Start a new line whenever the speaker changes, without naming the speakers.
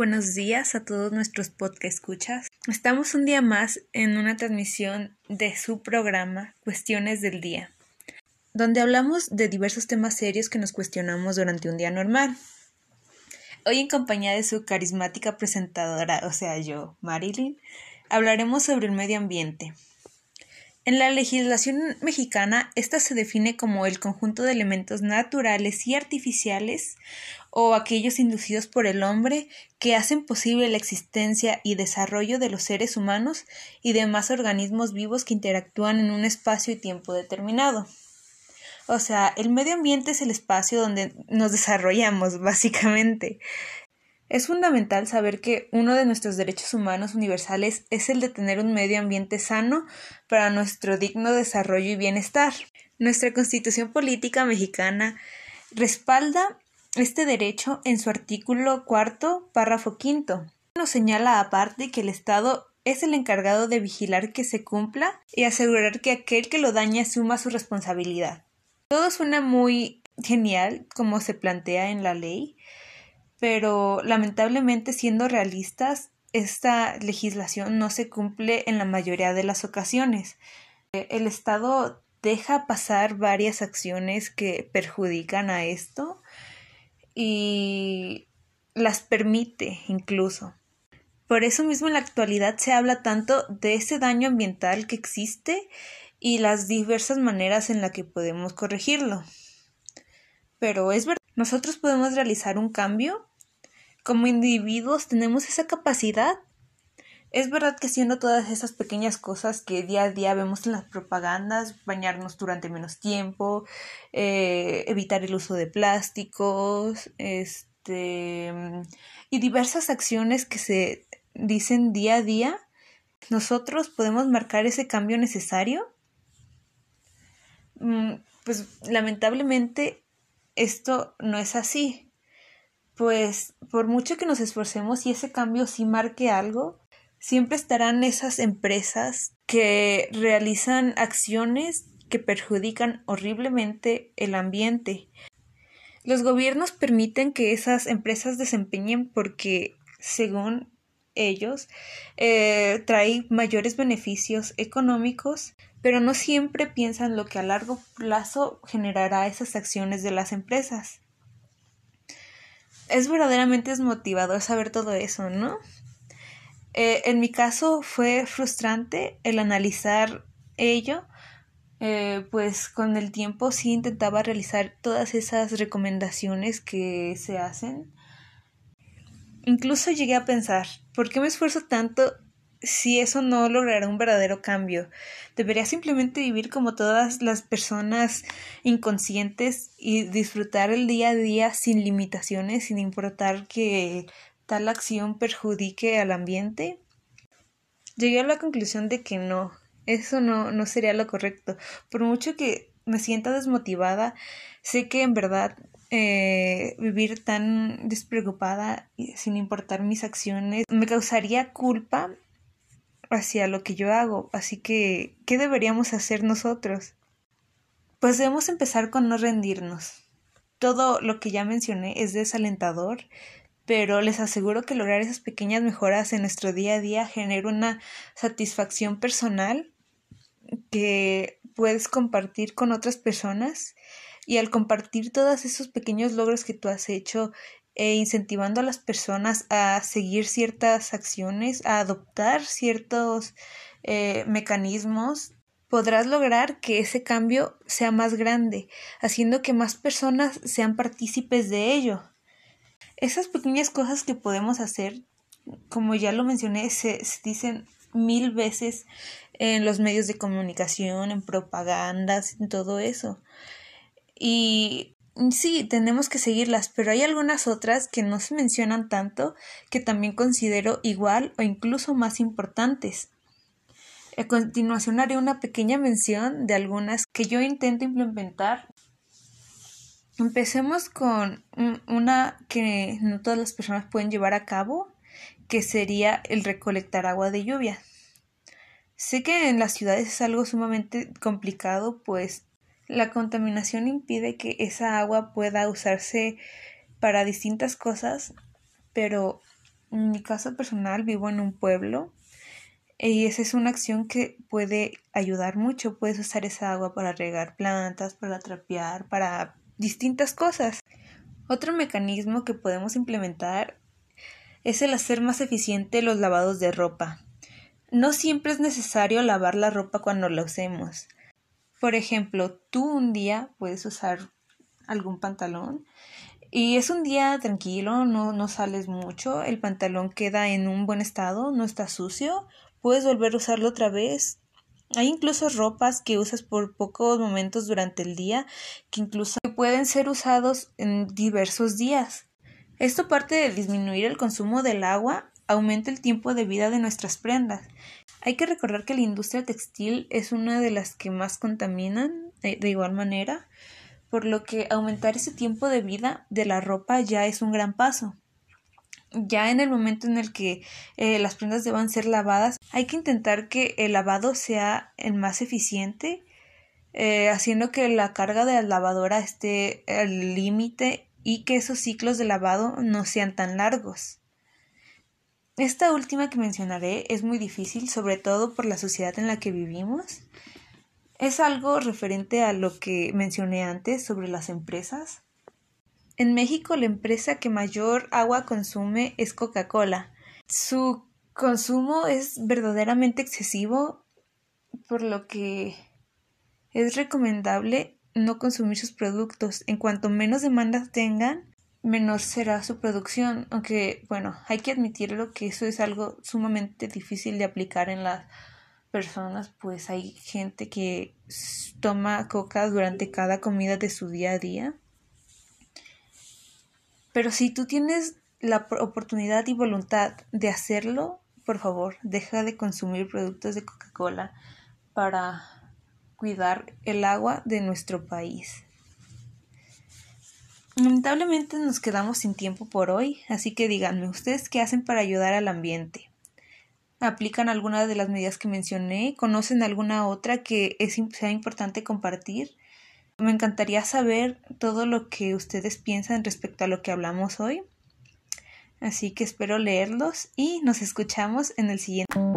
Buenos días a todos nuestros podcast escuchas. Estamos un día más en una transmisión de su programa Cuestiones del Día, donde hablamos de diversos temas serios que nos cuestionamos durante un día normal. Hoy en compañía de su carismática presentadora, o sea yo, Marilyn, hablaremos sobre el medio ambiente. En la legislación mexicana, esta se define como el conjunto de elementos naturales y artificiales o aquellos inducidos por el hombre que hacen posible la existencia y desarrollo de los seres humanos y demás organismos vivos que interactúan en un espacio y tiempo determinado. O sea, el medio ambiente es el espacio donde nos desarrollamos, básicamente. Es fundamental saber que uno de nuestros derechos humanos universales es el de tener un medio ambiente sano para nuestro digno desarrollo y bienestar. Nuestra Constitución Política Mexicana respalda este derecho en su artículo cuarto, párrafo quinto. Nos señala aparte que el Estado es el encargado de vigilar que se cumpla y asegurar que aquel que lo daña asuma su responsabilidad. Todo suena muy genial como se plantea en la ley, pero lamentablemente siendo realistas, esta legislación no se cumple en la mayoría de las ocasiones. El Estado deja pasar varias acciones que perjudican a esto y las permite incluso. Por eso mismo en la actualidad se habla tanto de ese daño ambiental que existe y las diversas maneras en las que podemos corregirlo. Pero es verdad, nosotros podemos realizar un cambio como individuos tenemos esa capacidad. Es verdad que haciendo todas esas pequeñas cosas que día a día vemos en las propagandas, bañarnos durante menos tiempo, eh, evitar el uso de plásticos, este, y diversas acciones que se dicen día a día, nosotros podemos marcar ese cambio necesario. Mm, pues lamentablemente esto no es así pues por mucho que nos esforcemos y ese cambio sí marque algo, siempre estarán esas empresas que realizan acciones que perjudican horriblemente el ambiente. Los gobiernos permiten que esas empresas desempeñen porque, según ellos, eh, trae mayores beneficios económicos, pero no siempre piensan lo que a largo plazo generará esas acciones de las empresas es verdaderamente desmotivador saber todo eso, ¿no? Eh, en mi caso fue frustrante el analizar ello, eh, pues con el tiempo sí intentaba realizar todas esas recomendaciones que se hacen. Incluso llegué a pensar, ¿por qué me esfuerzo tanto si eso no logrará un verdadero cambio. Debería simplemente vivir como todas las personas inconscientes y disfrutar el día a día sin limitaciones, sin importar que tal acción perjudique al ambiente. Llegué a la conclusión de que no, eso no, no sería lo correcto. Por mucho que me sienta desmotivada, sé que en verdad eh, vivir tan despreocupada sin importar mis acciones me causaría culpa hacia lo que yo hago. Así que, ¿qué deberíamos hacer nosotros? Pues debemos empezar con no rendirnos. Todo lo que ya mencioné es desalentador, pero les aseguro que lograr esas pequeñas mejoras en nuestro día a día genera una satisfacción personal que puedes compartir con otras personas y al compartir todos esos pequeños logros que tú has hecho e incentivando a las personas a seguir ciertas acciones, a adoptar ciertos eh, mecanismos, podrás lograr que ese cambio sea más grande, haciendo que más personas sean partícipes de ello. Esas pequeñas cosas que podemos hacer, como ya lo mencioné, se, se dicen mil veces en los medios de comunicación, en propagandas, en todo eso. Y Sí, tenemos que seguirlas, pero hay algunas otras que no se mencionan tanto que también considero igual o incluso más importantes. A continuación haré una pequeña mención de algunas que yo intento implementar. Empecemos con una que no todas las personas pueden llevar a cabo, que sería el recolectar agua de lluvia. Sé que en las ciudades es algo sumamente complicado, pues La contaminación impide que esa agua pueda usarse para distintas cosas, pero en mi caso personal vivo en un pueblo y esa es una acción que puede ayudar mucho. Puedes usar esa agua para regar plantas, para trapear, para distintas cosas. Otro mecanismo que podemos implementar es el hacer más eficiente los lavados de ropa. No siempre es necesario lavar la ropa cuando la usemos. Por ejemplo, tú un día puedes usar algún pantalón y es un día tranquilo, no, no sales mucho, el pantalón queda en un buen estado, no está sucio, puedes volver a usarlo otra vez. Hay incluso ropas que usas por pocos momentos durante el día que incluso pueden ser usados en diversos días. Esto parte de disminuir el consumo del agua, aumenta el tiempo de vida de nuestras prendas hay que recordar que la industria textil es una de las que más contaminan de, igual manera, por lo que aumentar ese tiempo de vida de la ropa ya es un gran paso. Ya en el momento en el que eh, las prendas deban ser lavadas, hay que intentar que el lavado sea el más eficiente, eh, haciendo que la carga de la lavadora esté al límite y que esos ciclos de lavado no sean tan largos. Esta última que mencionaré es muy difícil, sobre todo por la sociedad en la que vivimos. Es algo referente a lo que mencioné antes sobre las empresas. En México la empresa que mayor agua consume es Coca-Cola. Su consumo es verdaderamente excesivo, por lo que es recomendable no consumir sus productos. En cuanto menos demandas tengan, menor será su producción, aunque bueno, hay que admitirlo que eso es algo sumamente difícil de aplicar en las personas, pues hay gente que toma coca durante cada comida de su día a día. Pero si tú tienes la oportunidad y voluntad de hacerlo, por favor, deja de consumir productos de Coca-Cola para cuidar el agua de nuestro país. Lamentablemente nos quedamos sin tiempo por hoy, así que díganme ustedes qué hacen para ayudar al ambiente. ¿Aplican alguna de las medidas que mencioné? ¿Conocen alguna otra que sea importante compartir? Me encantaría saber todo lo que ustedes piensan respecto a lo que hablamos hoy. Así que espero leerlos y nos escuchamos en el siguiente.